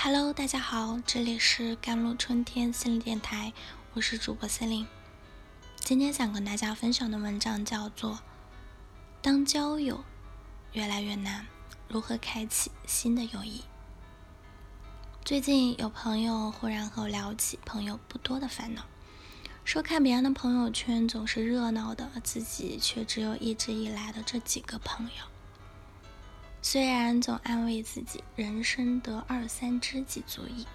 Hello，大家好，这里是甘露春天心理电台，我是主播司令。今天想跟大家分享的文章叫做《当交友越来越难，如何开启新的友谊》。最近有朋友忽然和我聊起朋友不多的烦恼，说看别人的朋友圈总是热闹的，自己却只有一直以来的这几个朋友。虽然总安慰自己人生得二三知己足矣，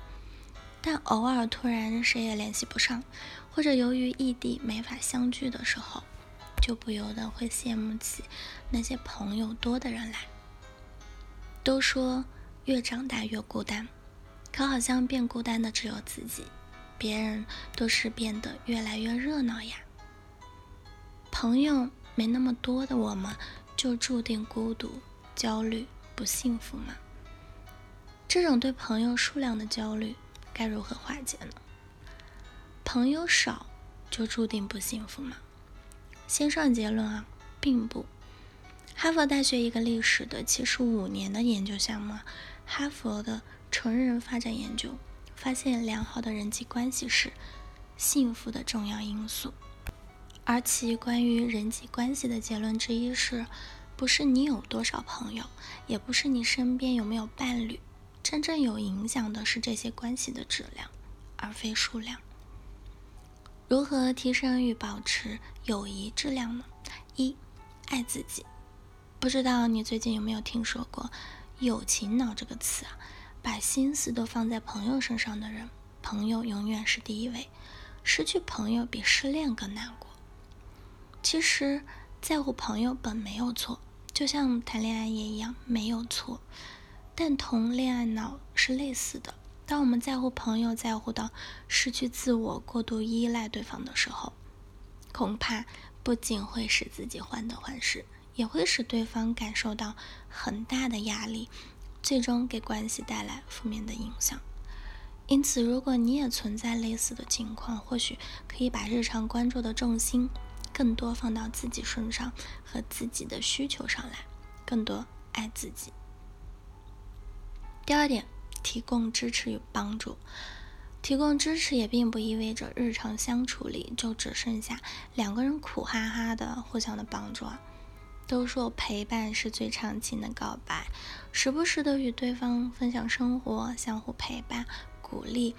但偶尔突然谁也联系不上，或者由于异地没法相聚的时候，就不由得会羡慕起那些朋友多的人来。都说越长大越孤单，可好像变孤单的只有自己，别人都是变得越来越热闹呀。朋友没那么多的我们，就注定孤独。焦虑不幸福吗？这种对朋友数量的焦虑该如何化解呢？朋友少就注定不幸福吗？先上结论啊，并不。哈佛大学一个历史的七十五年的研究项目，哈佛的成人发展研究发现，良好的人际关系是幸福的重要因素。而其关于人际关系的结论之一是。不是你有多少朋友，也不是你身边有没有伴侣，真正有影响的是这些关系的质量，而非数量。如何提升与保持友谊质量呢？一，爱自己。不知道你最近有没有听说过“友情脑”这个词啊？把心思都放在朋友身上的人，朋友永远是第一位。失去朋友比失恋更难过。其实。在乎朋友本没有错，就像谈恋爱也一样没有错，但同恋爱脑是类似的。当我们在乎朋友，在乎到失去自我、过度依赖对方的时候，恐怕不仅会使自己患得患失，也会使对方感受到很大的压力，最终给关系带来负面的影响。因此，如果你也存在类似的情况，或许可以把日常关注的重心。更多放到自己身上和自己的需求上来，更多爱自己。第二点，提供支持与帮助。提供支持也并不意味着日常相处里就只剩下两个人苦哈哈的互相的帮助啊。都说陪伴是最长情的告白，时不时的与对方分享生活，相互陪伴、鼓励，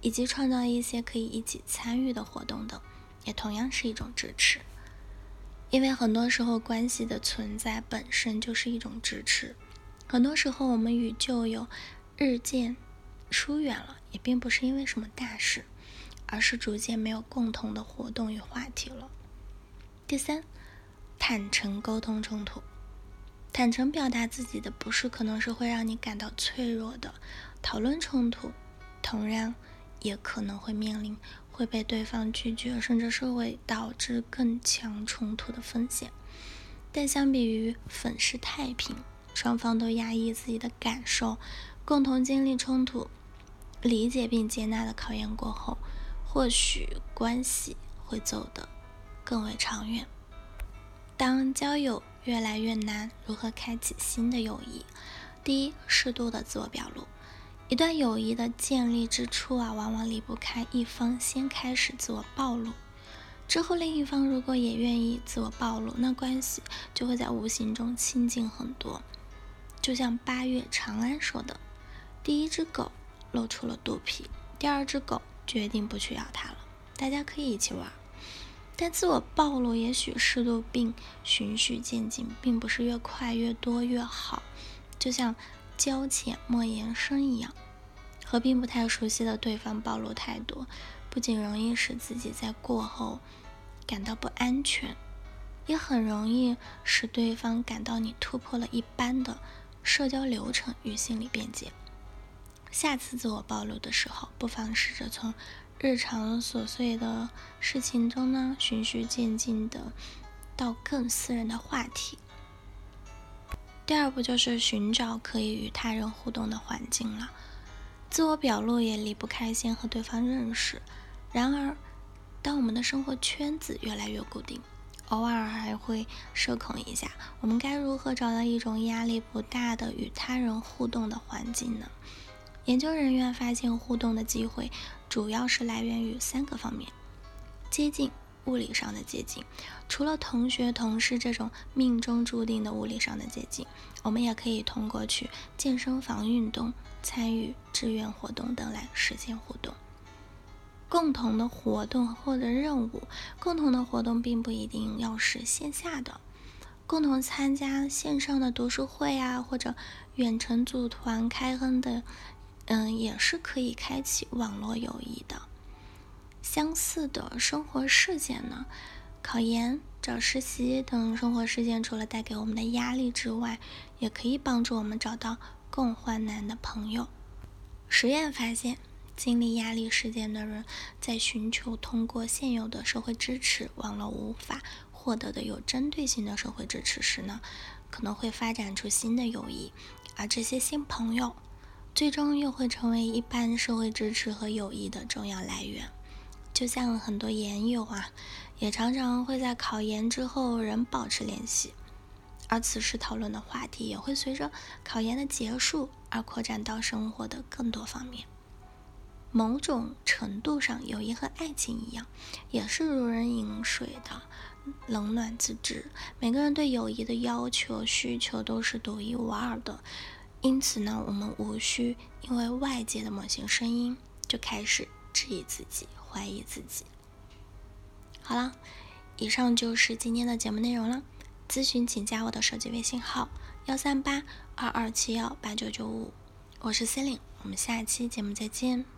以及创造一些可以一起参与的活动等。也同样是一种支持，因为很多时候关系的存在本身就是一种支持。很多时候我们与旧友日渐疏远了，也并不是因为什么大事，而是逐渐没有共同的活动与话题了。第三，坦诚沟通冲突，坦诚表达自己的不是，可能是会让你感到脆弱的。讨论冲突，同样也可能会面临。会被对方拒绝，甚至是会导致更强冲突的风险。但相比于粉饰太平，双方都压抑自己的感受，共同经历冲突、理解并接纳的考验过后，或许关系会走得更为长远。当交友越来越难，如何开启新的友谊？第一，适度的自我表露。一段友谊的建立之初啊，往往离不开一方先开始自我暴露，之后另一方如果也愿意自我暴露，那关系就会在无形中亲近很多。就像八月长安说的：“第一只狗露出了肚皮，第二只狗决定不去咬它了。大家可以一起玩，但自我暴露也许适度并循序渐进，并不是越快越多越好。就像。”交浅莫言深一样，和并不太熟悉的对方暴露太多，不仅容易使自己在过后感到不安全，也很容易使对方感到你突破了一般的社交流程与心理边界。下次自我暴露的时候，不妨试着从日常琐碎的事情中呢，循序渐进的到更私人的话题。第二步就是寻找可以与他人互动的环境了。自我表露也离不开先和对方认识。然而，当我们的生活圈子越来越固定，偶尔还会社恐一下，我们该如何找到一种压力不大的与他人互动的环境呢？研究人员发现，互动的机会主要是来源于三个方面：接近。物理上的接近，除了同学、同事这种命中注定的物理上的接近，我们也可以通过去健身房运动、参与志愿活动等来实现互动。共同的活动或者任务，共同的活动并不一定要是线下的，共同参加线上的读书会啊，或者远程组团开恩的，嗯，也是可以开启网络友谊的。相似的生活事件呢，考研、找实习等生活事件，除了带给我们的压力之外，也可以帮助我们找到共患难的朋友。实验发现，经历压力事件的人，在寻求通过现有的社会支持网络无法获得的有针对性的社会支持时呢，可能会发展出新的友谊，而这些新朋友，最终又会成为一般社会支持和友谊的重要来源。就像很多研友啊，也常常会在考研之后仍保持联系，而此时讨论的话题也会随着考研的结束而扩展到生活的更多方面。某种程度上，友谊和爱情一样，也是如人饮水的，冷暖自知。每个人对友谊的要求、需求都是独一无二的，因此呢，我们无需因为外界的某些声音就开始质疑自己。怀疑自己。好了，以上就是今天的节目内容了。咨询请加我的手机微信号：幺三八二二七幺八九九五，我是 c e l i n e 我们下期节目再见。